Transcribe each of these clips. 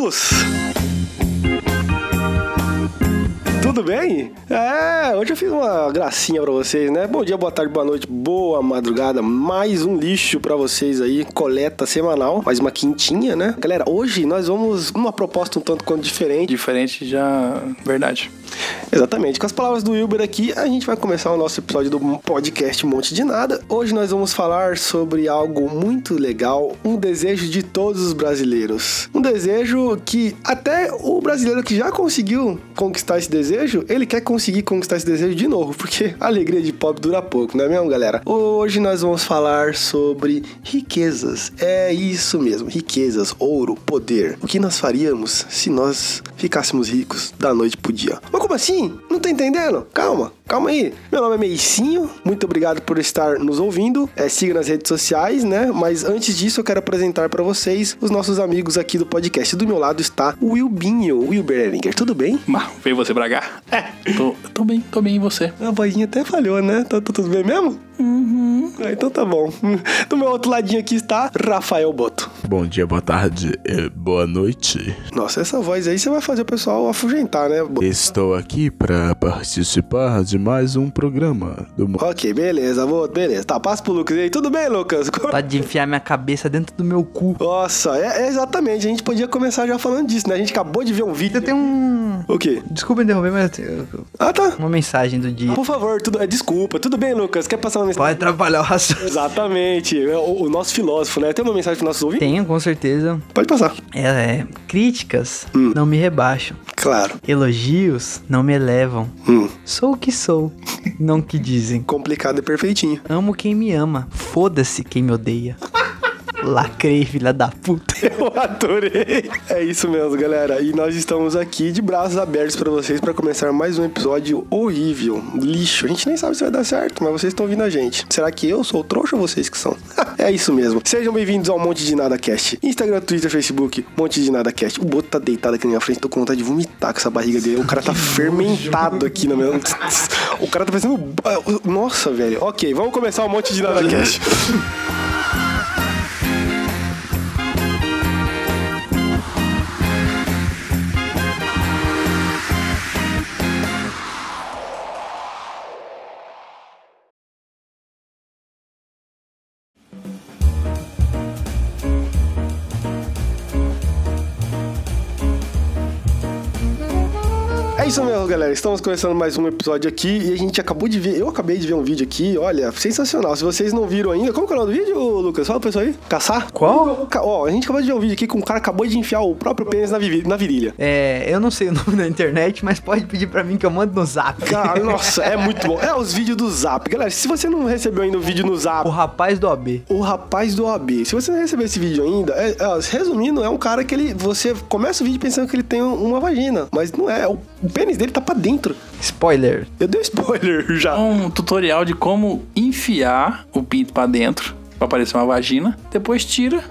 Botos! Tudo bem? É, hoje eu fiz uma gracinha pra vocês, né? Bom dia, boa tarde, boa noite, boa madrugada. Mais um lixo pra vocês aí, coleta semanal, mais uma quintinha, né? Galera, hoje nós vamos uma proposta um tanto quanto diferente. Diferente já. Verdade. Exatamente. Com as palavras do Wilber aqui, a gente vai começar o nosso episódio do podcast Monte de Nada. Hoje nós vamos falar sobre algo muito legal, um desejo de todos os brasileiros. Um desejo que até o brasileiro que já conseguiu conquistar esse desejo, ele quer conseguir conquistar esse desejo de novo, porque a alegria de pobre dura pouco, não é mesmo, galera? Hoje nós vamos falar sobre riquezas. É isso mesmo, riquezas, ouro, poder. O que nós faríamos se nós ficássemos ricos da noite pro dia? Mas como assim? Não tá entendendo? Calma, calma aí. Meu nome é Meicinho, muito obrigado por estar nos ouvindo. É, siga nas redes sociais, né? Mas antes disso, eu quero apresentar para vocês os nossos amigos aqui do podcast. Do meu lado está o Wilbinho, Wilber Ellinger. Tudo bem? Mas veio você pra cá? É. Tô, tô bem, tô bem e você? A vozinha até falhou, né? Tá, tá tudo bem mesmo? Uhum. Ah, então tá bom. Do meu outro ladinho aqui está Rafael Boto. Bom dia, boa tarde, boa noite. Nossa, essa voz aí você vai fazer o pessoal afugentar, né? Estou aqui para participar de mais um programa do Mo- Ok, beleza, Boto, beleza. Tá, passa pro Lucas. Aí, tudo bem, Lucas? Pode enfiar minha cabeça dentro do meu cu. Nossa, é, é exatamente. A gente podia começar já falando disso, né? A gente acabou de ver um vídeo. Eu tenho um. O quê? Desculpa interromper, mas eu tenho Ah, tá. uma mensagem do dia. Por favor, tudo, é, desculpa. Tudo bem, Lucas? Quer passar uma Pode mensagem? atrapalhar o raciocínio. Exatamente. É O, o nosso filósofo, né? Tem uma mensagem pro nossos ouvintes? Tenho, com certeza. Pode passar. É, é, críticas Hum. não me rebaixam. Claro. Elogios não me elevam. Hum. Sou o que sou, não o que dizem. Complicado e perfeitinho. Amo quem me ama. Foda-se quem me odeia. Lacrei, filha da puta. Eu adorei. É isso mesmo, galera. E nós estamos aqui de braços abertos pra vocês pra começar mais um episódio horrível, lixo. A gente nem sabe se vai dar certo, mas vocês estão ouvindo a gente. Será que eu sou o trouxa ou vocês que são? É isso mesmo. Sejam bem-vindos ao Monte de Nada Cast. Instagram, Twitter, Facebook, Monte de Nada Cast. O Boto tá deitado aqui na minha frente, tô com vontade de vomitar com essa barriga dele. O cara tá fermentado aqui na minha. O cara tá fazendo. Nossa, velho. Ok, vamos começar o Monte de Nada Cast. Galera. Estamos começando mais um episódio aqui e a gente acabou de ver. Eu acabei de ver um vídeo aqui, olha, sensacional. Se vocês não viram ainda, como é o nome do vídeo, Lucas? Fala pessoal aí. Caçar? Qual? Ó, a gente acabou de ver um vídeo aqui com um cara que acabou de enfiar o próprio pênis na, na virilha. É, eu não sei o nome da internet, mas pode pedir pra mim que eu mando no zap. Cara, nossa, é muito bom. É os vídeos do Zap. Galera, se você não recebeu ainda o vídeo no Zap, O rapaz do OB. o rapaz do OAB. Se você não recebeu esse vídeo ainda, é- é, resumindo, é um cara que ele. Você começa o vídeo pensando que ele tem uma vagina, mas não é. O, o pênis dele tá pra dentro. Spoiler. Eu dei spoiler já. Um tutorial de como enfiar o pinto pra dentro pra aparecer uma vagina. Depois tira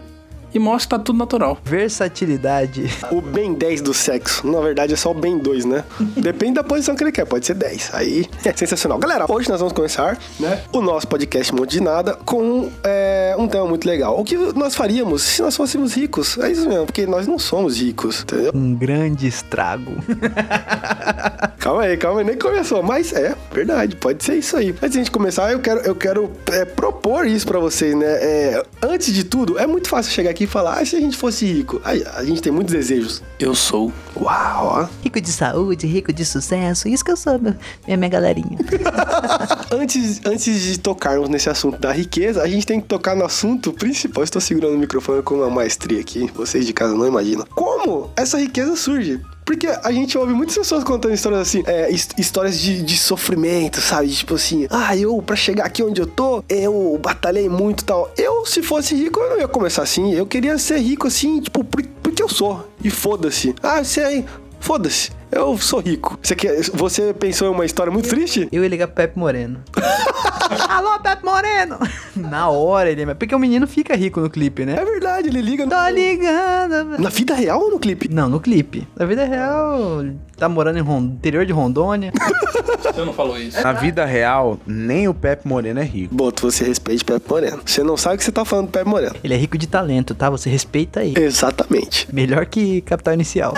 e mostra que tá tudo natural. Versatilidade. O Ben 10 do sexo. Na verdade, é só o Ben 2, né? Depende da posição que ele quer. Pode ser 10. Aí é sensacional. Galera, hoje nós vamos começar, né? O nosso podcast Monte de Nada com é, um tema muito legal. O que nós faríamos se nós fôssemos ricos? É isso mesmo, porque nós não somos ricos, entendeu? Um grande estrago. Calma aí, calma aí, nem começou. Mas é, verdade, pode ser isso aí. Antes de a gente começar, eu quero, eu quero é, propor isso pra vocês, né? É, antes de tudo, é muito fácil chegar aqui e falar, ah, se a gente fosse rico? Aí, a gente tem muitos desejos. Eu sou. Uau. Rico de saúde, rico de sucesso, isso que eu sou, meu- minha, minha galerinha. Antes, antes de tocarmos nesse assunto da riqueza, a gente tem que tocar no assunto principal. Estou segurando o microfone com uma maestria aqui, vocês de casa não imaginam. Como essa riqueza surge? Porque a gente ouve muitas pessoas contando histórias assim, é, his- histórias de, de sofrimento, sabe? Tipo assim, ah, eu, pra chegar aqui onde eu tô, eu batalhei muito e tal. Eu, se fosse rico, eu não ia começar assim. Eu queria ser rico assim, tipo, por- porque eu sou. E foda-se. Ah, aí, foda-se. Eu sou rico. Você, quer, você pensou em uma história muito triste? Eu ia ligar pro Pepe Moreno. Alô, Pepe Moreno! Na hora ele... Porque o menino fica rico no clipe, né? É verdade, ele liga no... Tô ligando... Na vida real ou no clipe? Não, no clipe. Na vida real, tá morando em Ron... interior de Rondônia. Você não falou isso. Na vida real, nem o Pepe Moreno é rico. Boto, você respeite Pepe Moreno. Você não sabe o que você tá falando do Pepe Moreno. Ele é rico de talento, tá? Você respeita ele. Exatamente. Melhor que Capital Inicial.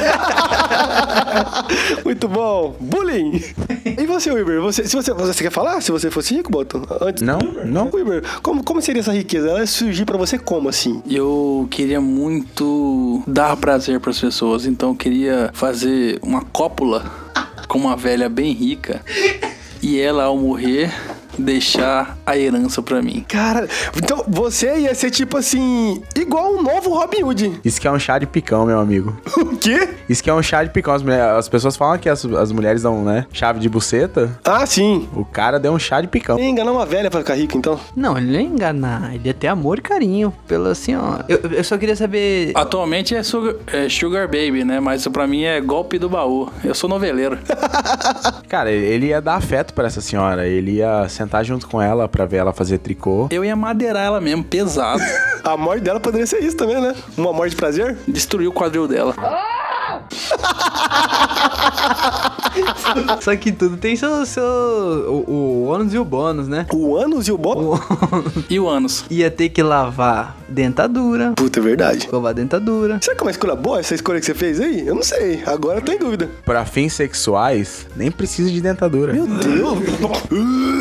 Muito bom. Bullying. E você, Wilber? Você, se você, você quer falar se você fosse rico, Boto? Antes Não, não. Wilber, como, como seria essa riqueza? Ela ia surgir pra você como, assim? Eu queria muito dar prazer pras pessoas, então eu queria fazer uma cópula com uma velha bem rica e ela, ao morrer, deixar a herança pra mim. Cara, então você ia ser tipo assim, igual um novo Robin Hood. Isso que é um chá de picão, meu amigo. O quê? Isso que é um chá de picão. As, mulher- as pessoas falam que as, as mulheres dão, né? Chave de buceta. Ah, sim. O cara deu um chá de picão. Ia enganar uma velha pra ficar rico, então. Não, ele não ia enganar. Ele ia ter amor e carinho pela senhora. Eu, eu só queria saber... Atualmente é sugar, é sugar Baby, né? Mas pra mim é golpe do baú. Eu sou noveleiro. Cara, ele ia dar afeto pra essa senhora. Ele ia sentar junto com ela pra ver ela fazer tricô. Eu ia madeirar ela mesmo, pesado. A morte dela poderia ser isso também, né? Uma morte de prazer? Destruir o quadril dela. Só que tudo tem seu... seu o, o ônus e o bônus, né? O ânus e o bó? E o ânus? Ia ter que lavar dentadura. Puta, é verdade. A dentadura. Será que é uma escolha boa essa escolha que você fez aí? Eu não sei. Agora eu tô em dúvida. Pra fins sexuais, nem precisa de dentadura. Meu Deus.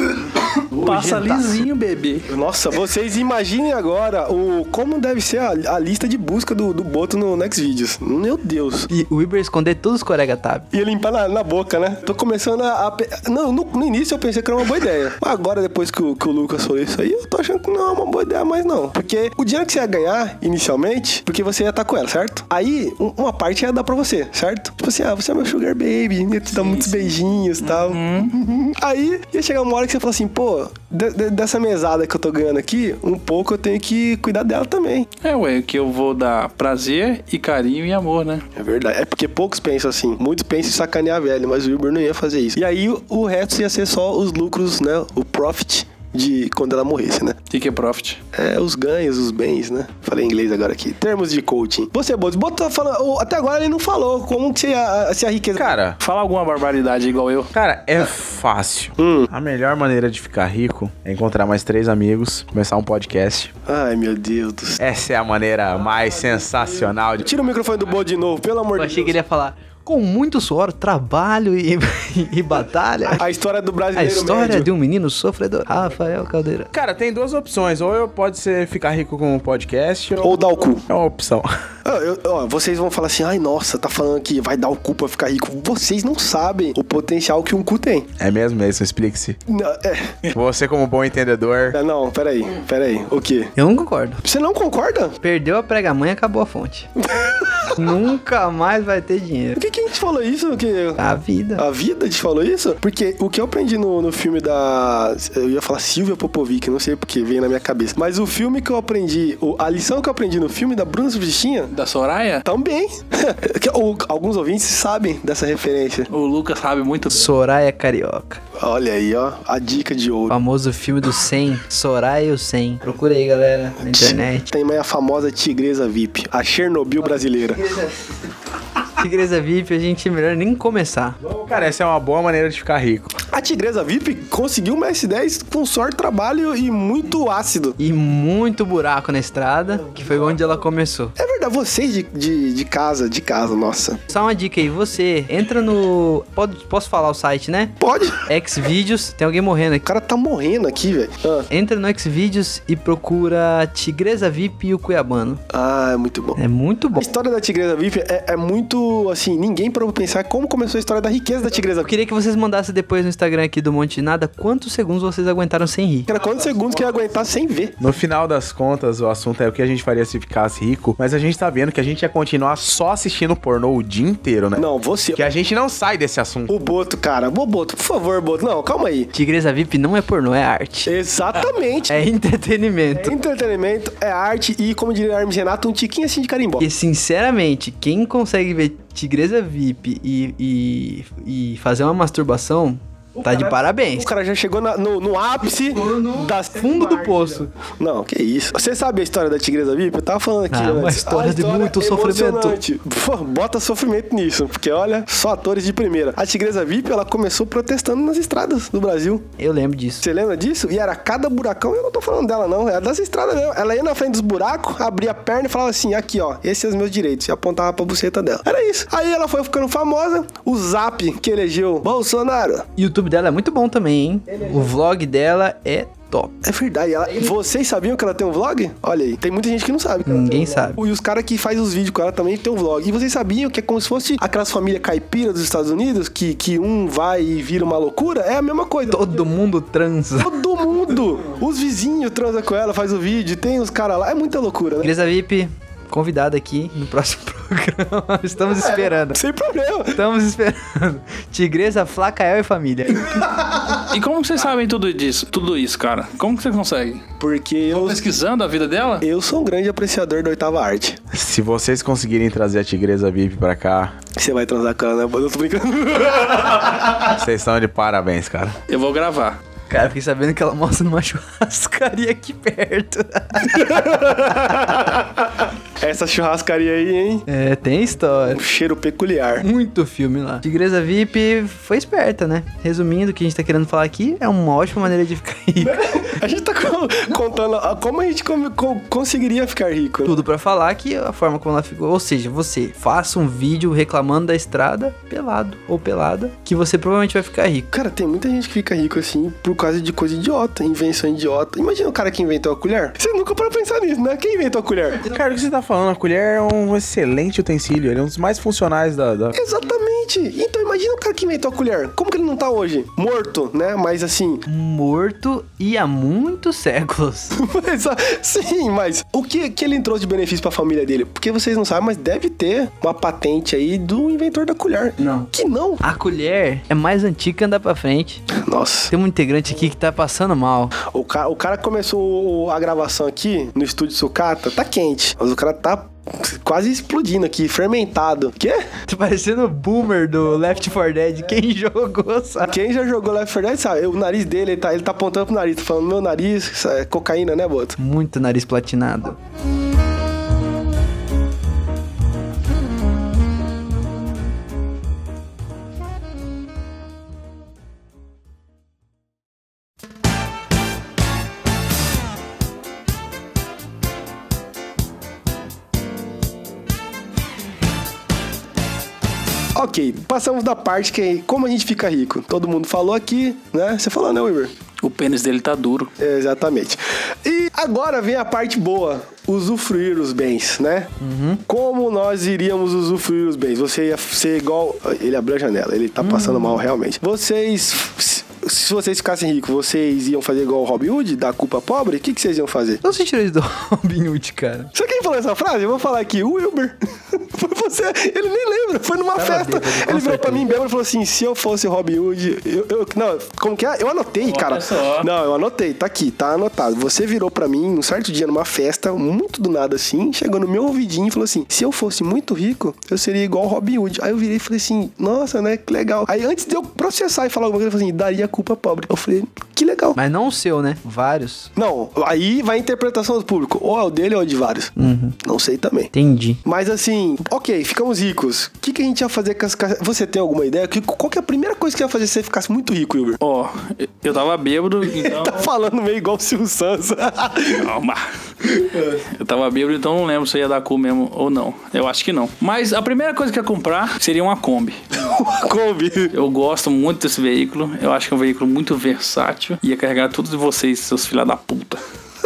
Passa lisinho, bebê. Nossa, vocês imaginem agora o como deve ser a, a lista de busca do, do Boto no Next Videos. Meu Deus. E o Iber esconder todos os corega tab. Ia limpar na, na boca, né? Tô começando a. a não, no, no início eu pensei que era uma boa ideia. Mas agora, depois que o, que o Lucas falou isso aí, eu tô achando que não é uma boa ideia mais, não. Porque o dinheiro que você ia ganhar inicialmente, porque você ia estar com ela, certo? Aí, um- uma parte ia dar pra você, certo? Tipo assim, ah, você é meu sugar baby, ia te dar muitos beijinhos e tal. Uhum. Aí ia chegar uma hora que você fala assim, pô, de- de- dessa mesada que eu tô ganhando aqui, um pouco eu tenho que cuidar dela também. É, ué, que eu vou dar prazer e carinho e amor, né? É verdade. É porque poucos pensam assim. Muitos pensam em sacanear a velha, mas o Uber não ia fazer isso. E aí o resto ia ser só os lucros, né? O profit de quando ela morresse, né? O que, que é profit? É, os ganhos, os bens, né? Falei em inglês agora aqui. Termos de coaching. Você, Botos, Boto tá falando. Até agora ele não falou como que se a, se a riqueza. Cara, Fala alguma barbaridade igual eu. cara, é fácil. Hum. A melhor maneira de ficar rico é encontrar mais três amigos, começar um podcast. Ai, meu Deus do céu. Essa é a maneira mais sensacional de. Tira o microfone do Boto de novo, pelo amor Eu de achei Deus. que ele ia falar com muito suor, trabalho e, e batalha. A história do A brasileiro história médio. de um menino sofredor. Rafael Caldeira. Cara, tem duas opções. Ou eu pode ser ficar rico com um podcast, ou Ou dar o cu. é uma opção. Ah, eu- ó, vocês vão falar assim, ai nossa, tá falando que vai dar o cu pra ficar rico. Vocês não sabem o potencial que um cu tem. É mesmo, mesmo, explique-se. Não, é, Você, como bom entendedor. é, não, peraí, peraí. O quê? Eu não concordo. Você não concorda? Perdeu a prega-mãe, acabou a fonte. Nunca mais vai ter dinheiro. Por que, que a gente falou isso? Que A vida. a vida te falou isso? Porque o que eu aprendi no, no filme da. Eu ia falar Silvia Popovic, não sei porque veio na minha cabeça. Mas o filme que eu aprendi, o- a lição que eu aprendi no filme da Bruna Subsistinha, Da Soraya? também. O- Alguns ouvintes sabem dessa referência. O Lucas sabe muito. Soraya Carioca. Olha aí, ó, a dica de O ouro. famoso filme do 100. Soraya e o 100. Procura aí, galera, na internet. Tem mais a famosa tigresa VIP, a Chernobyl brasileira. Tigresa VIP, a gente é melhor nem começar. Cara, essa é uma boa maneira de ficar rico. A tigresa VIP conseguiu uma S10 com sorte, trabalho e muito ácido. E muito buraco na estrada, que foi onde ela começou. É verdade, vocês de, de, de casa, de casa, nossa. Só uma dica aí, você entra no. Pode, posso falar o site, né? Pode? O Xvideos, tem alguém morrendo aqui. cara tá morrendo aqui, velho. Ah. Entra no Xvideos e procura Tigresa VIP e o Cuiabano. Ah, é muito bom. É muito bom. A história da tigresa VIP é, é muito, assim, ninguém parou pra pensar como começou a história da riqueza da tigresa Eu queria que vocês mandassem depois no Instagram aqui do Monte de Nada quantos segundos vocês aguentaram sem rir. Era quantos segundos que ia aguentar sem ver? No final das contas, o assunto é o que a gente faria se ficasse rico, mas a gente tá vendo que a gente ia continuar só assistindo pornô o dia inteiro, né? Não, você. Que a gente não sai desse assunto. O Boto, cara. Ô, Boto, por favor, Boto. Não, calma aí. Tigresa VIP não é pornô, é arte. Exatamente. É entretenimento. É entretenimento, é arte e, como diria Hermes Renato, um tiquinho assim de carimbó. E sinceramente, quem consegue ver Tigresa VIP e, e, e fazer uma masturbação, Tá de parabéns. O cara já chegou na- no, no ápice das Fundo do poço. Não, que isso. Você sabe a história da Tigresa VIP? Eu tava falando aqui. Ah, uma história A de muito emocionante. Pô, bota sofrimento nisso, porque olha, só atores de primeira. A Tigresa VIP, ela começou protestando nas estradas do Brasil. Eu lembro disso. Você lembra disso? E era cada buracão, eu não tô falando dela, não. Era das estradas mesmo. Ela ia na frente dos buracos, abria a perna e falava assim: aqui, ó, esses são os meus direitos. E apontava pra buceta dela. Era isso. Aí ela foi ficando famosa. O Zap, que elegeu Bolsonaro. O YouTube dela é muito bom também, hein? O vlog dela é top. É verdade. Ela... Vocês sabiam que ela tem um vlog? Olha aí. Tem muita gente que não sabe. que Ninguém um sabe. E os caras que faz os vídeos com ela também tem um vlog. E vocês sabiam que é como se fosse aquelas famílias caipira dos Estados Unidos, que, que um vai e vira uma loucura? É a mesma coisa. Todo mundo transa. Todo mundo! Os vizinhos transam com ela, faz o vídeo, tem os caras lá. É muita loucura, né? Grisa VIP, convidada aqui no próximo programa. Estamos esperando. Sem problema. Estamos esperando. Tigresa, Flacael e família. E como que vocês sabem tudo disso? Tudo isso, cara? Como que vocês conseguem? Porque eu, Pesquisando a vida dela? eu sou um grande apreciador da oitava arte. Se vocês conseguirem trazer a Tigresa VIP pra cá, Você vai transar com ela, né? Eu tô brincando. vocês estão de parabéns, cara. Eu vou gravar. Cara, fiquei sabendo que ela mostra numa churrascaria aqui perto. Essa churrascaria aí, hein? É, tem história. Um cheiro peculiar. Muito filme lá. Tigresa VIP foi esperta, né? Resumindo, o que a gente tá querendo falar aqui é uma ótima maneira de ficar rico. A gente tá co- contando como a gente conseguiria ficar rico. Tudo pra falar que a forma como ela ficou. Ou seja, você faça um vídeo reclamando da estrada, pelado ou pelada, que você provavelmente vai ficar rico. Cara, tem muita gente que fica rico assim por causa de coisa idiota, invenção idiota. Imagina o cara que inventou a colher. Você nunca parou pra pensar nisso, né? Quem inventou a colher? Cara, o que você tá falando? A colher é um excelente utensílio. Ele é um dos mais funcionais da. da- Exatamente. Então imagina o cara que inventou a colher. Como que ele não tá hoje? Morto, né? Mas assim. Morto e há muitos séculos. mas, ah, sim, mas o que, que ele trouxe de benefício pra família dele? Porque vocês não sabem, mas deve ter uma patente aí do inventor da colher. Não. Que não? A colher é mais antiga andar pra frente. Nossa. Tem um integrante aqui que tá passando mal. O cara, o cara começou a gravação aqui no estúdio Sucata, tá quente. Mas o cara tá quase explodindo aqui, fermentado. Quê? Tá parecendo o boomer do Left 4 Dead. Quem jogou, sabe? Quem já jogou Left 4 Dead sabe, o nariz dele, ele tá, ele tá apontando pro nariz, tá falando, meu nariz, é cocaína, né, Boto? Muito nariz platinado. Ok, passamos da parte que é como a gente fica rico. Todo mundo falou aqui, né? Você falou, né, Weaver? O pênis dele tá duro. É, Exatamente. E agora vem a parte boa, usufruir os bens, né? Como nós iríamos usufruir os bens? Você ia ser igual. Ele abriu a janela, ele tá passando mal realmente. Vocês. Se- Se vocês ficassem ricos, vocês iam fazer igual o Robin Hood, dar culpa pobre? O que, que vocês iam fazer? Você tirou isso do Robin Hood, cara. Sabe quem falou essa frase? Eu vou falar aqui, o Wilber. Foi você. Ele nem lembra. Foi numa festa. bêbado, com ele virou pra mim bêbado e falou assim: se eu fosse Robin Hood. Eu, eu- não, como que é? Eu anotei, cara. só. Não, eu anotei. Tá aqui, tá anotado. Você virou pra mim um certo dia numa festa, muito do nada assim, chegou no meu ouvidinho e falou assim: se eu fosse muito rico, eu seria igual o Robin Hood. Aí eu virei e falei assim: nossa, né? Que legal. Aí antes de eu processar e falar alguma coisa, eu falei assim: daria culpa pobre. Eu falei: que legal. Mas não o seu, né? Vários. Não, aí vai a interpretação do público. Ou é o dele ou é o de vários. Não sei também. Entendi. Mas assim, ok, ficamos ricos. O que, que a gente ia fazer com as Você tem alguma ideia? Que, qual que é a primeira coisa que ia fazer se você ficasse muito rico, Wilber? Ó, eu tava bêbado, então. Tá falando meio igual o Silvio Santos. Calma. Eu tava bêbado, então não lembro se ia dar cu mesmo ou não. Eu acho que não. Mas a primeira coisa que eu ia comprar seria uma Kombi. Kombi. Eu gosto muito desse veículo. Eu acho que é um veículo muito versátil. Ia carregar todos vocês, seus filha da puta.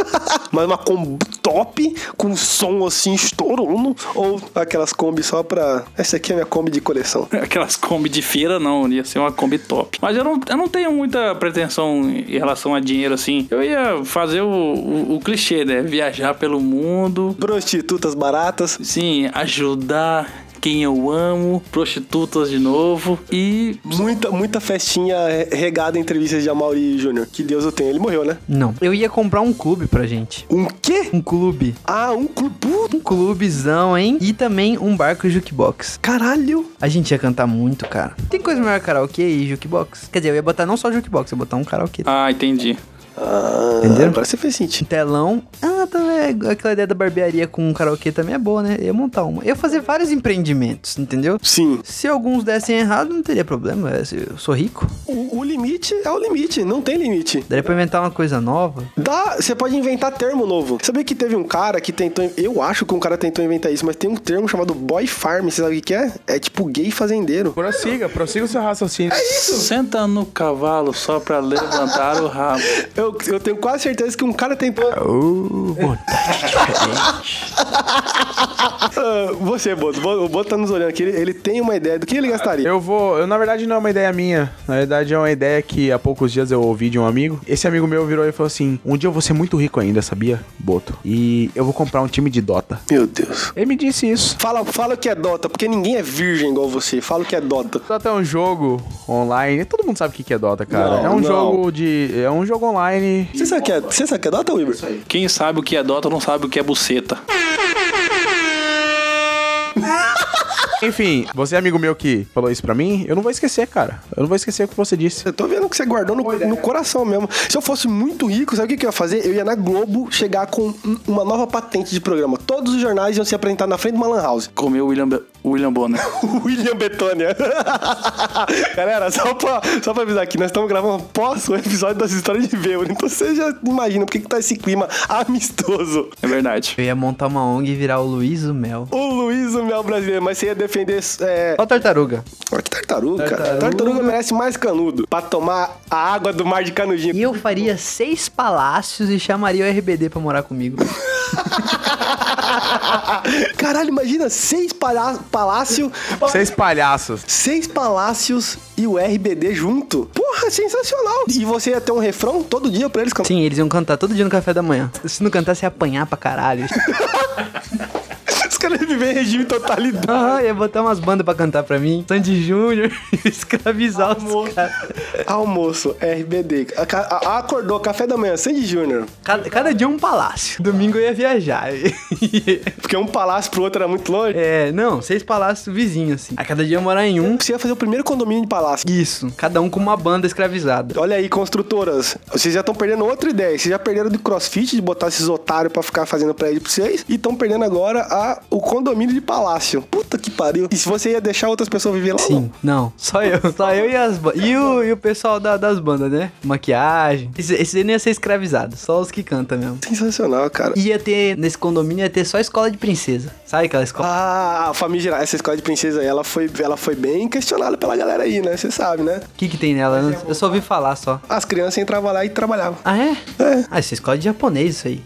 Mas uma Kombi top, com som assim estourando. Ou aquelas Kombi só pra. Essa aqui é a minha Kombi de coleção. Aquelas Kombi de feira, não. Ia ser uma Kombi top. Mas eu não, eu não tenho muita pretensão em relação a dinheiro assim. Eu ia fazer o, o, o clichê, né? Viajar pelo mundo. Prostitutas baratas. Sim, ajudar quem eu amo, prostitutas de novo e Muita, muita festinha regada em entrevistas de Amaury Júnior. Que Deus o tenha. Ele morreu, né? Não. Eu ia comprar um clube pra gente. Um quê? Um clube. Ah, um clube. Um clubezão, hein? E também um barco jukebox. Caralho. A gente ia cantar muito, cara. Tem coisa melhor que karaokê e jukebox? Quer dizer, eu ia botar não só jukebox, eu ia botar um karaokê. Ah, entendi. Ah, Entenderam? Agora você fez sentido. telão. Ah, também. Aquela ideia da barbearia com um karaokê também é boa, né? Eu ia montar uma. Eu ia fazer vários empreendimentos, entendeu? Sim. Se alguns dessem errado, não teria problema. Eu sou rico. O, o limite é o limite. Não tem limite. Daria pra inventar uma coisa nova. Dá, você pode inventar termo novo. Sabia que teve um cara que tentou. Eu acho que um cara tentou inventar isso, mas tem um termo chamado boy farm. Você sabe o que é? É tipo gay fazendeiro. Prossiga, prossiga o seu raciocínio. Senta no cavalo só pra levantar o rabo. Eu, eu tenho quase certeza que um cara tentou. Uh, Ah, você, Boto. O Boto tá nos olhando aqui. Ele, ele tem uma ideia do que ele gastaria. eu vou. Eu, na verdade, não é uma ideia minha. Na verdade, é uma ideia que há poucos dias eu ouvi de um amigo. Esse amigo meu virou e falou assim: Um dia eu vou ser muito rico ainda, sabia, Boto? E eu vou comprar um time de Dota. Meu Deus. Ele me disse isso. Fala, fala o que é Dota, porque ninguém é virgem igual você. Fala o que é Dota. Dota é um jogo online. Todo mundo sabe o que que é Dota, cara. Não, é um não. jogo de. É um jogo online. Você sabe o que é, você sabe o que é Dota, Weber? Quem sabe o que é Dota não sabe o que é buceta. Enfim, você é amigo meu que falou isso pra mim, eu não vou esquecer, cara. Eu não vou esquecer o que você disse. Eu tô vendo que você guardou no, no coração mesmo. Se eu fosse muito rico, sabe o que que eu ia fazer? Eu ia na Globo chegar com um- uma nova patente de programa. Todos os jornais iam se apresentar na frente de uma lan house. Comeu William, Be- William Bonner. William Betônia. Galera, só pra, só pra avisar aqui, nós estamos gravando pós o episódio das histórias de Beber. Então você já imagina por que que tá esse clima amistoso. É verdade. Eu ia montar uma ONG e virar o Luiz o Mel. O Luiz, o Mel brasileiro, mas você ia defender. É... Ó, tartaruga. Olha que tartaruga, cara. Tartaruga. Tartaruga merece mais canudo. Pra tomar a água do mar de canudinho. E eu faria seis palácios e chamaria o RBD pra morar comigo. Caralho, imagina seis palá palácios. Seis palhaços. Seis palácios e o RBD junto. Porra, sensacional. E você ia ter um refrão todo dia pra eles cantar. Sim, eles iam cantar todo dia no café da manhã. Se não cantasse, ia apanhar pra caralho. Os caras iam viver em regime totalidade. Aham, ia botar umas bandas pra cantar pra mim. Sandy Júnior, escravizar os caras. Almoço, RBD. A- a- acordou, café da manhã, Sandy Júnior. Cada, cada dia um palácio. Domingo eu ia viajar. Porque um palácio pro outro era muito longe. é, não, seis palácios vizinhos, assim. A cada dia eu morar em um. Você ia fazer o primeiro condomínio de palácio. Isso, cada um com uma banda escravizada. Olha aí, construtoras. Vocês já estão perdendo outra ideia. Vocês já perderam de crossfit, de botar esses otários pra ficar fazendo prédio pra vocês. E estão perdendo agora a, o condomínio de palácio. Puta que pariu. E se você ia deixar outras pessoas viver lá? Sim, não, só eu. Só eu e as bandas. E o, e o pessoal da- das bandas, né? Maquiagem. Esse, esse aí não ia ser escravizado, só os que cantam mesmo. Sensacional, cara. Ia ter, nesse condomínio, ia ter só escola de princesa. Sabe aquela escola? Ah, a família, essa escola de princesa aí, ela foi, ela foi bem questionada pela galera aí, né? Você sabe, né? O que que tem nela? Eu não- Eu só ouvi falar só. As crianças entravam lá e trabalhavam. Ah, é? É. Ah, isso é escola de japonês, isso aí.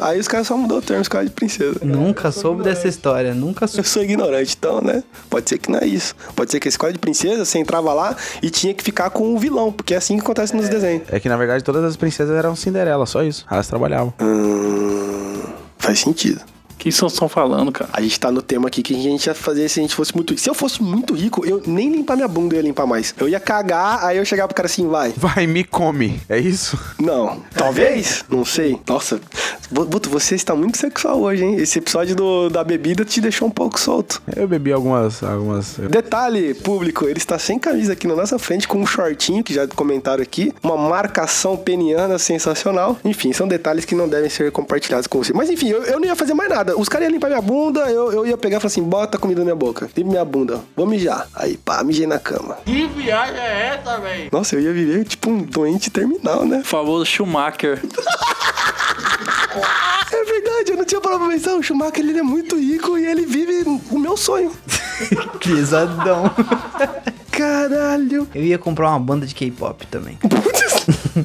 Aí os caras só mudou o termo escola de princesa. Nunca soube dessa história, nunca Eu soube. sou ignorante, então, né? Pode ser que não é isso. Pode ser que a escola de princesa, você entrava lá e tinha que ficar com o vilão, porque é assim que acontece nos desenhos. É que na verdade todas as princesas eram Cinderela, só isso. Elas trabalhavam. Hum, faz sentido. O que vocês estão falando, cara? A gente tá no tema aqui que a gente ia fazer se a gente fosse muito rico. Se eu fosse muito rico, eu nem limpar minha bunda eu ia limpar mais. Eu ia cagar, aí eu chegava pro cara assim, vai. Vai, me come. É isso? Não. Talvez? Não sei. Nossa, Buto, você está muito sexual hoje, hein? Esse episódio do- da bebida te deixou um pouco solto. Eu bebi algumas. algumas... Detalhe, público, ele está sem camisa aqui na nossa frente, com um shortinho, que já comentaram aqui, uma marcação peniana sensacional. Enfim, são detalhes que não devem ser compartilhados com você. Mas enfim, eu, eu não ia fazer mais nada. Os caras iam limpar minha bunda, eu, eu ia pegar e falar assim: bota comida na minha boca, limpa minha bunda, vou mijar. Aí, pá, mijei na cama. Que viagem é essa, velho? Nossa, eu ia viver tipo um doente terminal, né? Famoso Schumacher. É verdade, eu não tinha parado pra pensar. O Schumacher ele é muito rico e ele vive o meu sonho. Pesadão. Caralho. Eu ia comprar uma banda de K-pop também.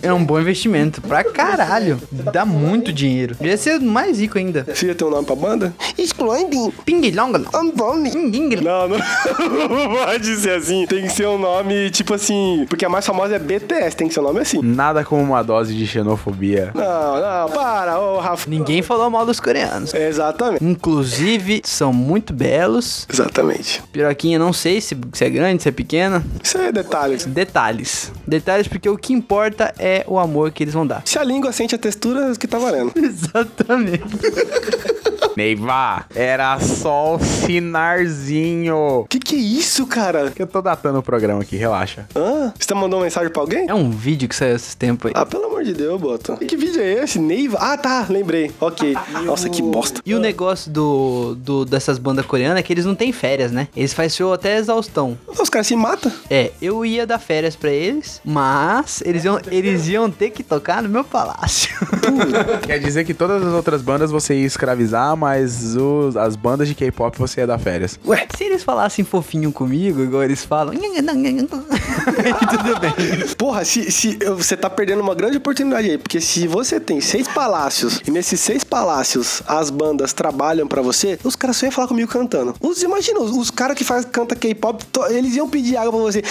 É um bom investimento. Pra caralho. Dá muito dinheiro. Ia ser mais rico ainda. Você ia ter um nome pra banda? Exploding. Ping long. Antônio. Não, não, não pode ser assim. Tem que ser um nome, tipo assim. Porque a mais famosa é BTS, tem que ser um nome assim. Nada como uma dose de xenofobia. Não, não, para, ô Rafa. Ninguém falou mal dos coreanos. Exatamente. Inclusive, são muito belos. Exatamente. Piroquinha, não sei se, se é grande, se é pequena. Isso aí é detalhe. Detalhes. Detalhes porque o que importa é o amor que eles vão dar. Se a língua sente a textura, que tá valendo. Exatamente. Neiva, era só o sinarzinho. Que que é isso, cara? Eu tô datando o programa aqui, relaxa. Hã? Você tá mandando uma mensagem pra alguém? É um vídeo que saiu esses tempos aí. Ah, pelo amor de Deus, Boto. Que vídeo é esse? Neiva? Ah, tá, lembrei. Ok. Nossa, que bosta. E o negócio do, do dessas bandas coreanas é que eles não têm férias, né? Eles fazem show até exaustão. Os caras se matam. É, eu ia dar férias pra eles, mas eles iam, eles iam ter que tocar no meu palácio. Quer dizer que todas as outras bandas você ia escravizar, mas os- as bandas de K-pop você ia dar férias. Ué, Se eles falassem fofinho comigo, igual eles falam, tudo bem. porra, se, se eu- você tá perdendo uma grande oportunidade aí, porque se você tem seis palácios e nesses seis palácios as bandas trabalham pra você, os caras só iam falar comigo cantando. Os, imagina, os, os caras que faz, canta K-pop, eles iam pedir água pra você.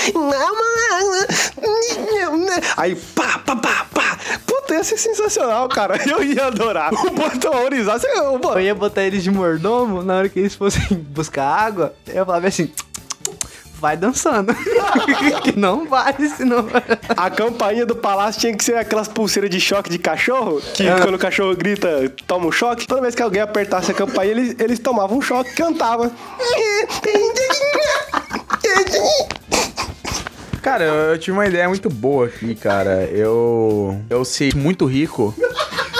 Aí, pá, pá, pá, pá. Puta, ia ser sensacional, cara. Eu ia adorar. O. Você, ô, Eu ia botar eles de mordomo na hora que eles fossem buscar água. Eu falava assim. Vai dançando. que não vai, senão. A campainha do palácio tinha que ser aquelas pulseiras de choque de cachorro, que quando o cachorro grita, toma um choque. Toda vez que alguém apertasse a campainha, eles, eles tomavam um choque, cantavam. Cara, eu, eu tive uma ideia muito boa aqui, cara. Eu. Eu se muito rico.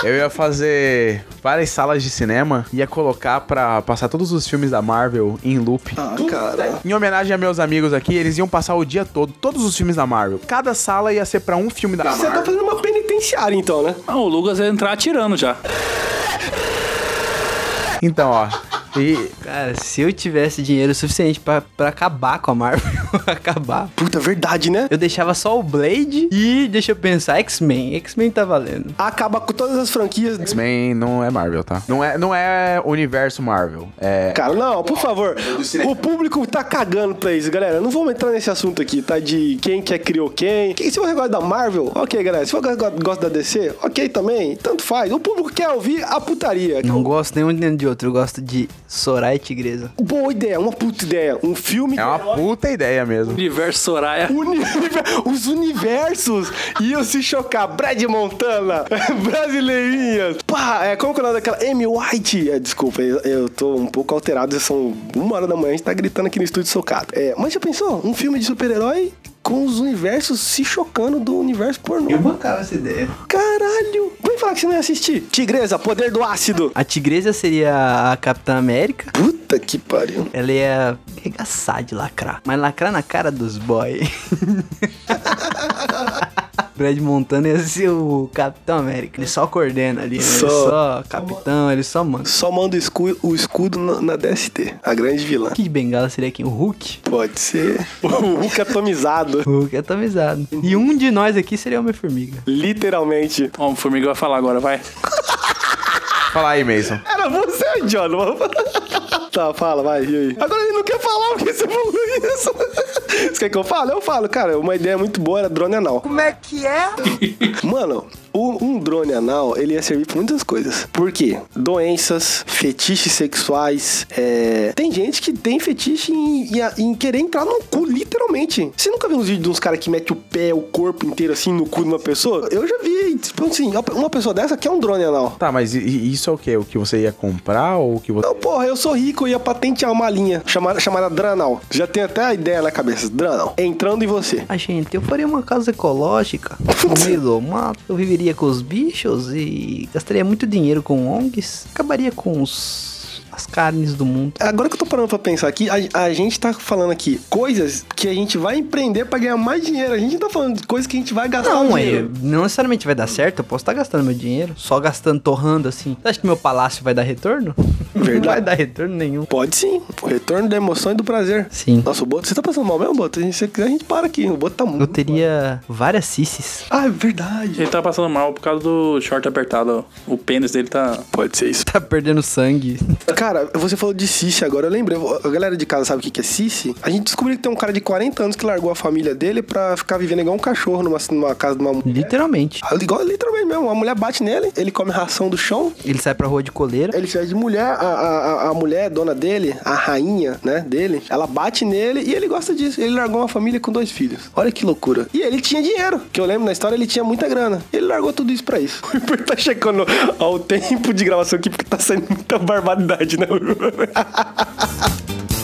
Eu ia fazer várias salas de cinema, ia colocar pra passar todos os filmes da Marvel em loop. Ah, cara. Em homenagem a meus amigos aqui, eles iam passar o dia todo, todos os filmes da Marvel. Cada sala ia ser pra um filme da Você tá Marvel. fazendo uma penitenciária, então, né? Ah, o Lucas ia entrar atirando já. Então, ó. E Cara, se eu tivesse dinheiro suficiente pra, pra acabar com a Marvel, acabar. Puta, verdade, né? Eu deixava só o Blade e, deixa eu pensar, X-Men. X-Men tá valendo. Acaba com todas as franquias. X-Men não é Marvel, tá? Não é, não é universo Marvel. É. Cara, não, por favor. O público tá cagando pra isso, galera. Não vamos entrar nesse assunto aqui, tá? De quem que criou quem. Que- Se você gosta da Marvel, ok, galera. Se você go- gosta da DC, ok também. Tanto faz. O público quer ouvir a putaria. Não gosto nenhum nem de outro, eu gosto de Soraya e Tigresa. Boa ideia, uma puta ideia. Um filme. É uma puta ideia mesmo. Universo Soraya. Univer- Os universos iam se chocar. Brad Montana, brasileirinhas. Pá, é, como que é o nome daquela? Amy White. É, desculpa, eu, eu tô um pouco alterado. São uma hora da manhã, a gente tá gritando aqui no estúdio socado. É, mas já pensou? Um filme de super-herói com os universos se chocando do universo pornô. bancava essa ideia. Caralho! Vem falar que você não ia assistir. Tigresa, poder do ácido. A Tigresa seria a Capitã América. Puta que pariu. Ela ia arregaçar de lacrar. Mas lacrar na cara dos boy. Brad Montana ia ser o Capitão América. Ele só coordena ali, né? Ele Só. só capitão, ele só manda. Só manda o escudo, o escudo na, na DST. A grande vilã. Kid Bengala seria quem? O Hulk? Pode ser. O Hulk atomizado. O Hulk atomizado. E um de nós aqui seria Homem-Formiga. Literalmente. Ó, o Formiga vai falar agora, vai. Fala aí, Mason. Era você, John. tá, fala, vai, e aí? Agora ele não falar porque você falou isso. Você quer que eu fale? Eu falo, cara. Uma ideia muito boa era drone anal. Como é que é? Mano, o- um drone anal, ele ia servir pra muitas coisas. Por quê? Doenças, fetiches sexuais. é, Tem gente que tem fetiche em, em- em querer entrar no cu, literalmente. Você nunca viu uns vídeos de uns caras que metem o pé, o corpo inteiro assim no cu de uma pessoa? Eu já vi, tipo assim, uma pessoa dessa quer um drone anal. Tá, mas isso é o quê? O que você ia comprar ou o que você. Não, porra, eu sou rico, eu ia patentear uma linha chamada, chamada Dranal. Já tem até a ideia na cabeça. Dranal. Entrando em você. Ah, gente, eu faria uma casa ecológica no meio do mato. Eu viveria com os bichos e gastaria muito dinheiro com ONGs. Acabaria com os as carnes do mundo. Agora que eu tô parando pra pensar aqui, a, a gente tá falando aqui coisas que a gente vai empreender pra ganhar mais dinheiro. A gente não tá falando de coisas que a gente vai gastar Não, o é, dinheiro. não necessariamente vai dar certo, eu posso estar gastando meu dinheiro, só gastando, torrando assim. Você acha que meu palácio vai dar retorno? Não Verdade. vai dar retorno nenhum. Pode sim. O retorno da emoção e do prazer. Sim. Nossa, o Boto, você tá passando mal mesmo, Boto? Se você quiser, a gente para aqui. O Boto tá muito. Eu teria várias cisses. Ah, é verdade. Ele tá passando mal por causa do short apertado. O pênis dele tá. Pode ser isso. Tá perdendo sangue. Cara, você falou de Cici agora, eu lembrei. A galera de casa sabe o que é Cici? A gente descobriu que tem um cara de 40 anos que largou a família dele pra ficar vivendo igual um cachorro numa, numa casa de uma mulher. Literalmente. Ah, Igual literalmente mesmo. A mulher bate nele, ele come ração do chão, Ele sai pra rua de coleira. ele sai de mulher, a, a, a- mulher, dona dele, a rainha, né, dele, ela bate nele e ele gosta disso. Ele largou uma família com dois filhos. Olha que loucura. E ele tinha dinheiro, que eu lembro na história, ele tinha muita grana. Ele largou tudo isso pra isso. O tá checando ao tempo de gravação aqui, porque tá saindo muita barbaridade, né?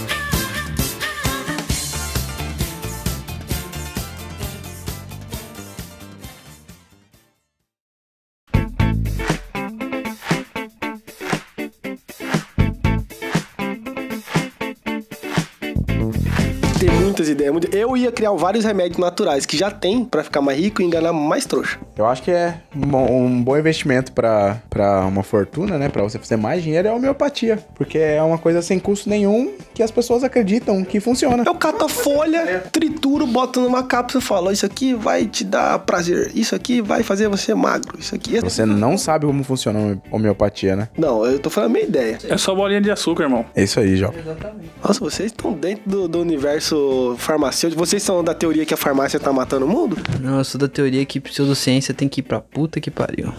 muitas ideias. Eu ia criar vários remédios naturais que já tem pra ficar mais rico e enganar mais trouxa. Eu acho que é um bom- um bom investimento pra, pra uma fortuna, né? Pra você fazer mais dinheiro é a homeopatia. Porque é uma coisa sem custo nenhum que as pessoas acreditam que funciona. Eu cato a folha, trituro, boto numa cápsula e falo: Isso aqui vai te dar prazer. Isso aqui vai fazer você magro. Isso aqui. é- Você não sabe como funciona a homeopatia, né? Não, eu tô falando a minha ideia. É só bolinha de açúcar, irmão. É isso aí, Jó. Nossa, vocês estão dentro do, do universo farmacêutico. Vocês são da teoria que a farmácia tá matando o mundo? Não, eu sou da teoria que pseudociência tem que ir pra puta que pariu.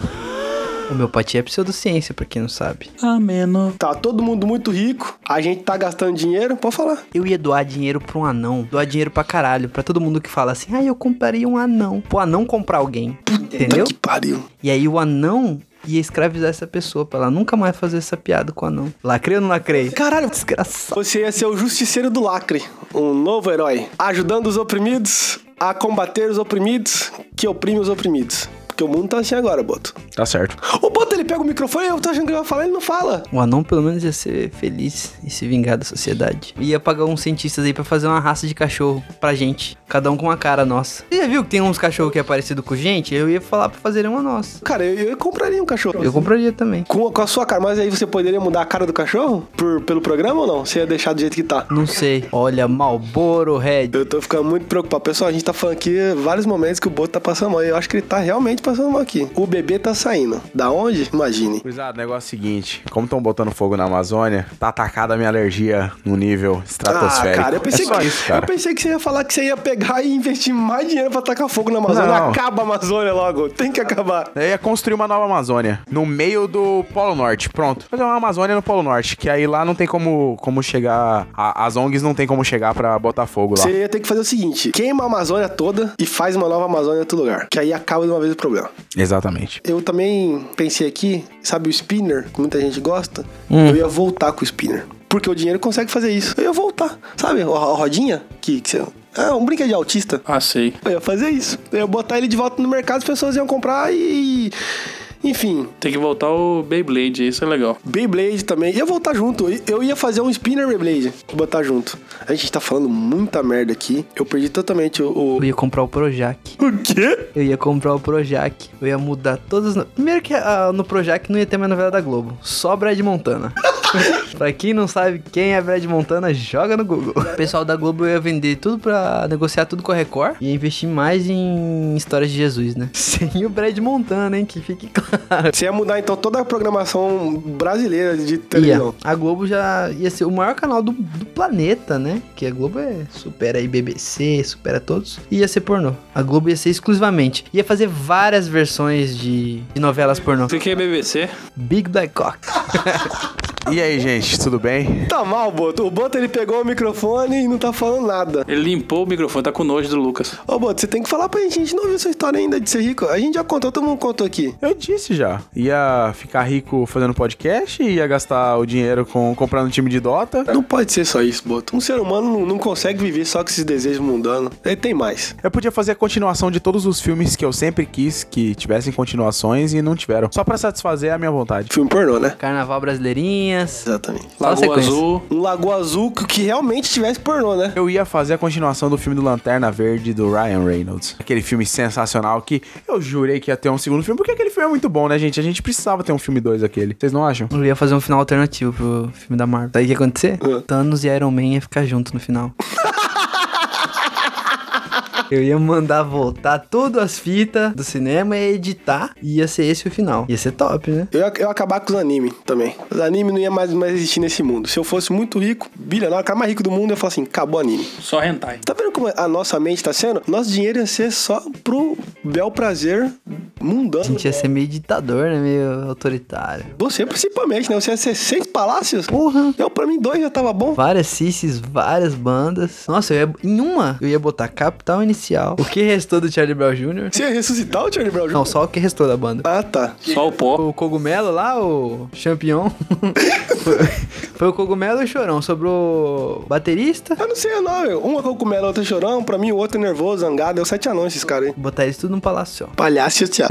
Homeopatia é pseudociência, pra quem não sabe. Ameno. Tá todo mundo muito rico, a gente tá gastando dinheiro, pode falar. Eu ia doar dinheiro pra um anão. Doar dinheiro pra caralho. Pra todo mundo que fala assim, ah, eu compraria um anão. Pro anão comprar alguém. Entendeu? Que pariu. E aí o anão ia escravizar essa pessoa pra ela nunca mais fazer essa piada com o anão. Lacrei ou não lacrei? Caralho, Desgraçado. Você ia ser o justiceiro do lacre, um novo herói, ajudando os oprimidos a combater os oprimidos que oprimem os oprimidos. Porque o mundo tá assim agora, Boto. Tá certo. O Boto, ele pega o microfone, eu tô achando que ele vai falar, ele não fala. O anão pelo menos ia ser feliz e se vingar da sociedade. Ia pagar uns cientistas aí pra fazer uma raça de cachorro pra gente. Cada um com uma cara nossa. Você já viu que tem uns cachorros que é parecido com gente? Eu ia falar pra fazerem uma nossa. Cara, eu, eu compraria um cachorro. Eu compraria também. Com, com a sua cara, mas aí você poderia mudar a cara do cachorro por, pelo programa ou não? Você ia deixar do jeito que tá? Não sei. Olha, Malboro Red. Eu tô ficando muito preocupado. Pessoal, a gente tá falando aqui vários momentos que o Boto tá passando mal. Eu acho que ele tá realmente passando mal aqui. O bebê tá saindo. Da onde? Imagine. Cuidado, negócio é o seguinte: como estão botando fogo na Amazônia, tá atacada a minha alergia no nível estratosférico. Ah, cara, eu pensei, é que, isso, cara. eu pensei que você ia falar que você ia pegar e investir mais dinheiro pra tacar fogo na Amazônia. Não. Acaba a Amazônia logo. Tem que acabar. Eu ia construir uma nova Amazônia, no meio do Polo Norte. Pronto. Fazer uma Amazônia no Polo Norte, que aí lá não tem como, como chegar. a- as ONGs não tem como chegar pra botar fogo lá. Você ia ter que fazer o seguinte: queima a Amazônia toda e faz uma nova Amazônia em outro lugar. Que aí acaba de uma vez o problema. Exatamente. Eu também pensei aqui, sabe o spinner, que muita gente gosta? Hum. Eu ia voltar com o spinner. Porque o dinheiro consegue fazer isso. Eu ia voltar. Sabe, a rodinha? Que, que você. É um brinquedo de autista. Ah, sei. Eu ia fazer isso. Eu ia botar ele de volta no mercado, as pessoas iam comprar e. Enfim, Tem que voltar o Beyblade, isso é legal. Beyblade também. Ia voltar junto. Eu ia fazer um spinner Beyblade. Botar junto. A gente tá falando muita merda aqui. Eu perdi totalmente o. Eu ia comprar o Projac. O quê? Eu ia comprar o Projac. Eu ia mudar todas. as- Primeiro que ah, no Projac não ia ter mais novela da Globo. Só Brad Montana. pra quem não sabe quem é Brad Montana, joga no Google. O pessoal da Globo ia vender tudo pra negociar tudo com a Record. E investir mais em histórias de Jesus, né? Sem o Brad Montana, hein? Que fique claro. Você ia mudar então toda a programação brasileira de televisão. Ia. A Globo já ia ser o maior canal do, do planeta, né? Que a Globo é supera aí BBC, supera todos. E ia ser pornô. A Globo ia ser exclusivamente. Ia fazer várias versões de, de novelas pornô. Você quer BBC? Big Black Cock. E aí, gente, tudo bem? Tá mal, Boto. O Boto ele pegou o microfone e não tá falando nada. Ele limpou o microfone, tá com nojo do Lucas. Ô, Boto, você tem que falar pra gente. A gente não ouviu essa história ainda de ser rico. A gente já contou, todo mundo contou aqui. Eu disse já. Ia ficar rico fazendo podcast, ia gastar o dinheiro com comprando um time de Dota. Não pode ser só isso, Boto. Um ser humano não, não consegue viver só com esses desejos mundanos. Ele tem mais. Eu podia fazer a continuação de todos os filmes que eu sempre quis que tivessem continuações e não tiveram. Só pra satisfazer a minha vontade. Filme pornô, né? Carnaval brasileirinho. Aranhas. Exatamente. Lagoa. Azul. Um Lagoa Azul que, que realmente tivesse pornô, né? Eu ia fazer a continuação do filme do Lanterna Verde do Ryan Reynolds. Aquele filme sensacional que eu jurei que ia ter um segundo filme, porque aquele filme é muito bom, né, gente? A gente precisava ter um filme 2 aquele. Vocês não acham? Eu ia fazer um final alternativo pro filme da Marvel. Sabe o que ia acontecer? Thanos e Iron Man ia ficar junto no final. Eu ia mandar voltar todas as fitas do cinema e editar. E ia ser esse o final. Ia ser top, né? Eu ia, eu ia acabar com os animes também. Os animes não ia mais, mais existir nesse mundo. Se eu fosse muito rico, bilionário, o cara mais rico do mundo, eu ia falar assim, acabou anime. Só hentai. Tá vendo como a nossa mente tá sendo? Nosso dinheiro ia ser só pro bel prazer A mundano. gente ia ser meio ditador, né? Meio autoritário. Você principalmente, né? Você ia ser seis palácios. Porra! Eu, pra mim, dois já tava bom. Várias cisses, várias bandas. Nossa, eu ia, em uma eu ia botar Capital Inicial. O que restou do Charlie Brown Jr.? Você ia ressuscitar o Charlie Brown Jr.? Não, só o que restou da banda. Ah, tá. Só o pó. O cogumelo lá, o champignon. foi, foi o cogumelo e o chorão. Sobrou o baterista. Eu não sei não. Um é cogumelo, outro é chorão. Pra mim, o outro é nervoso, zangado. É o sete anões, esses caras aí. Botar eles tudo num palácio só. Palhaço chateado.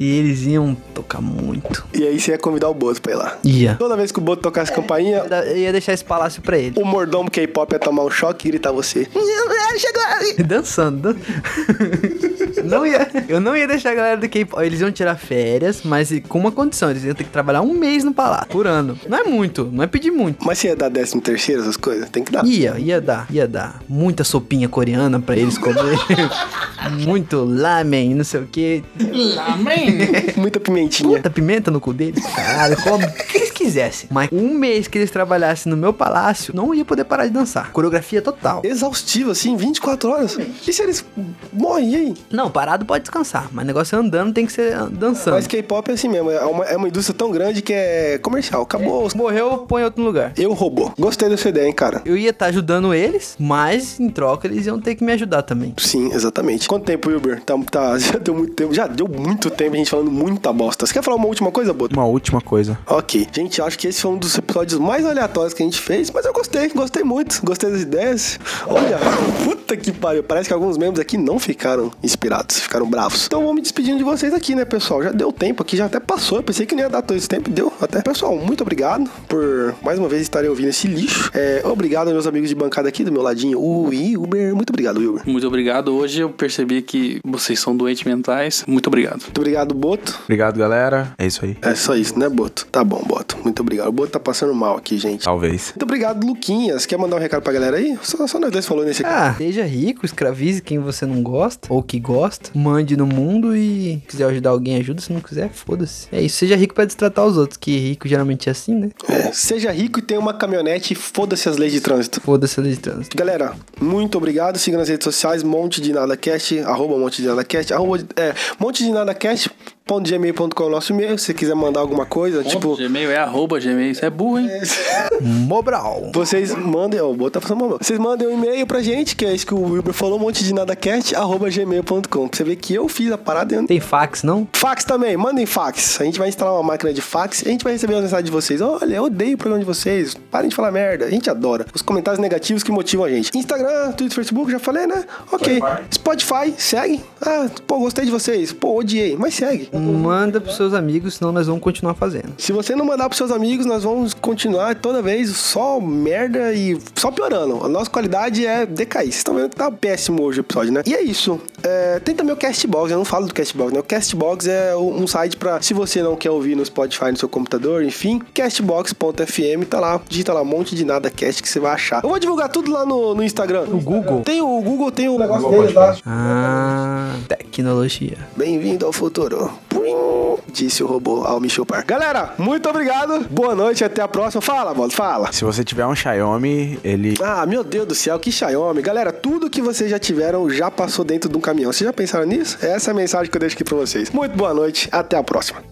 E eles iam tocar muito. e aí você ia convidar o Boto pra ir lá. Ia. Toda vez que o Boto tocasse campainha, Eu ia deixar esse palácio pra ele. o mordomo K-pop ia tomar um choque e gritar você. Chegou ali. Dançando. dan- não ia, eu não ia deixar a galera do K-pop. Eles iam tirar férias, mas com uma condição: eles iam ter que trabalhar um mês no palácio, por ano. Não é muito, não é pedir muito. Mas você ia dar décimo terceiro, essas coisas? Tem que dar. Ia, ia dar, ia dar. Muita sopinha coreana pra eles comer. Muito lamen, não sei o que. Muita pimentinha. Puta pimenta no cu deles. Caralho, como quisessem. Mas um mês que eles trabalhassem no meu palácio, não ia poder parar de dançar. Coreografia total. Exaustivo, assim, 24 horas. E se eles morrem, e aí? Não, parado pode descansar, mas negócio é andando, tem que ser ah, dançando. Mas K-pop é assim mesmo. É uma, é uma indústria tão grande que é comercial. Acabou. Morreu, põe outro lugar. Eu robô. Gostei dessa ideia, hein, cara. Eu ia estar ajudando eles, mas em troca eles iam ter que me ajudar também. Sim, exatamente. Quanto tempo, Wilber? Tá, tá, já deu muito tempo. Já deu muito tempo a gente falando muita bosta. Você quer falar uma última coisa, Boto? Uma última coisa. Ok. Gente, acho que esse foi um dos episódios mais aleatórios que a gente fez, mas eu gostei, gostei muito. Gostei das ideias. Olha, puta que pariu. Parece que alguns membros aqui não ficaram inspirados, ficaram bravos. Então vou me despedindo de vocês aqui, né, pessoal? Já deu tempo aqui, já até passou. Eu pensei que não ia dar todo esse tempo, deu até. Pessoal, muito obrigado por mais uma vez estarem ouvindo esse lixo. É, obrigado aos meus amigos de bancada aqui do meu ladinho, o Wilber. Muito obrigado, Wilber. Muito obrigado. Hoje eu percebi que vocês são doentes mentais. Muito obrigado. Muito obrigado, Boto. Obrigado, galera. É isso aí. É só isso, né, Boto? Tá bom, Boto. Muito obrigado. O Boto tá passando mal aqui, gente. Talvez. Muito obrigado, Luquinhas. Quer mandar um recado pra galera aí? Só, só nós dois falou nesse aqui. Ah, seja rico, escravize quem você não gosta, ou que gosta, mande no mundo e se quiser ajudar alguém, ajuda. Se não quiser, foda-se. É isso, seja rico pra destratar os outros, que rico geralmente é assim, né? É, seja rico e tenha uma caminhonete e foda-se as leis de trânsito. Foda-se a lei de trânsito. Galera, muito obrigado. Siga nas redes sociais, Monte de Nada Cast, arroba Monte de Nada Cast, arroba, é, Monte de Nada Cast, gmail.com é o nosso e-mail. Se você quiser mandar alguma coisa, tipo, Gmail é arroba Gmail. Isso é burro, hein? Mobral. vocês mandem, ó, vou tá passando mal. Vocês mandem um e-mail pra gente, que é isso que o Wilber falou, monte de nada cast, arroba gmail.com. Pra você ver que eu fiz a parada e eu Tem fax, não? Fax também, mandem fax. A gente vai instalar uma máquina de fax e a gente vai receber as mensagens de vocês. Olha, eu odeio o programa de vocês. Parem de falar merda. A gente adora. Os comentários negativos que motivam a gente. Instagram, Twitter, Facebook, já falei, né? Ok. Spotify, segue. Ah, pô, gostei de vocês. Pô, odiei. Mas segue. Manda pros seus amigos, senão nós vamos continuar fazendo. Se você não mandar pros seus amigos, nós vamos continuar toda vez só merda e só piorando. A nossa qualidade é decair. Vocês estão vendo que tá péssimo hoje o episódio, né? E é isso. É, tem também o Castbox. Eu não falo do Castbox, né? O Castbox é um site pra, se você não quer ouvir no Spotify, no seu computador, enfim, castbox.fm, tá lá. Digita lá, um monte de nada cast que você vai achar. Eu vou divulgar tudo lá no, no Instagram. O Google. Tem o Google, tem o negócio deles lá. Ah, tecnologia. Bem-vindo ao futuro. Disse o robô ao me chupar. Galera, muito obrigado. Boa noite, até a próxima. Fala, mano, fala. Se você tiver um Xiaomi, ele. Ah, meu Deus do céu, que Xiaomi. Galera, tudo que vocês já tiveram já passou dentro de um caminhão. Vocês já pensaram nisso? Essa é a mensagem que eu deixo aqui pra vocês. Muito boa noite, até a próxima.